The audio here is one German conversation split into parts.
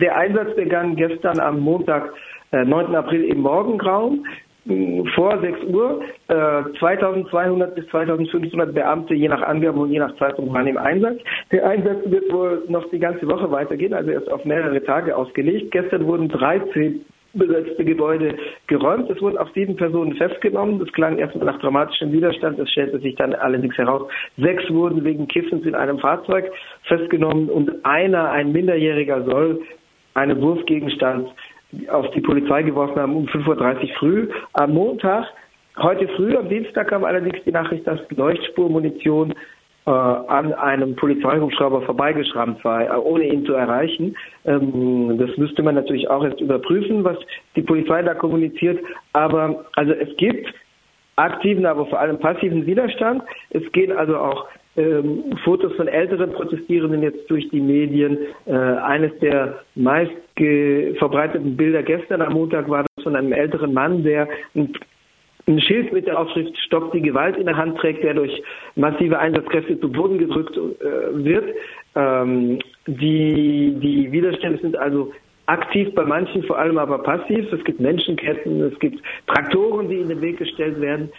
Der Einsatz begann gestern am Montag, äh, 9. April im Morgengrauen vor 6 Uhr. Äh, 2200 bis 2500 Beamte, je nach Angaben und je nach Zeitung, waren im Einsatz. Der Einsatz wird wohl noch die ganze Woche weitergehen, also er ist auf mehrere Tage ausgelegt. Gestern wurden 13 besetzte Gebäude geräumt. Es wurden auch sieben Personen festgenommen. Das klang erstmal nach dramatischem Widerstand. Es stellte sich dann allerdings heraus, sechs wurden wegen Kiffens in einem Fahrzeug festgenommen und einer, ein Minderjähriger, soll einen Wurfgegenstand auf die Polizei geworfen haben um 5.30 Uhr früh am Montag. Heute früh, am Dienstag, kam allerdings die Nachricht, dass Leuchtspurmunition äh, an einem Polizeihubschrauber vorbeigeschrammt war, äh, ohne ihn zu erreichen. Ähm, das müsste man natürlich auch erst überprüfen, was die Polizei da kommuniziert. Aber also es gibt aktiven, aber vor allem passiven Widerstand. Es gehen also auch ähm, Fotos von älteren Protestierenden jetzt durch die Medien. Äh, eines der meist verbreiteten Bilder gestern am Montag war das von einem älteren Mann, der ein, ein Schild mit der Aufschrift Stopp die Gewalt in der Hand trägt, der durch massive Einsatzkräfte zu Boden gedrückt äh, wird. Ähm, die, die Widerstände sind also aktiv bei manchen, vor allem aber passiv. Es gibt Menschenketten, es gibt Traktoren, die in den Weg gestellt werden.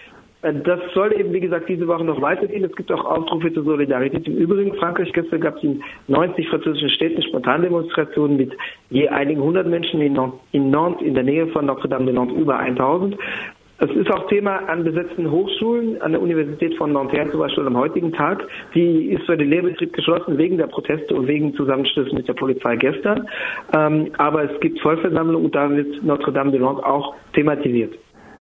Äh, das soll eben, wie gesagt, diese Woche noch weitergehen. Es gibt auch Aufrufe zur Solidarität. Im Übrigen, Frankreich gestern gab es in 90 französischen Städten Spontandemonstrationen mit je einigen hundert Menschen in Nantes, in der Nähe von Notre-Dame-de-Nantes, über 1000. Es ist auch Thema an besetzten Hochschulen, an der Universität von Nanterre zum Beispiel am heutigen Tag. Die ist für den Lehrbetrieb geschlossen wegen der Proteste und wegen Zusammenstößen mit der Polizei gestern. Ähm, aber es gibt Vollversammlungen und da wird Notre-Dame-de-Lande auch thematisiert.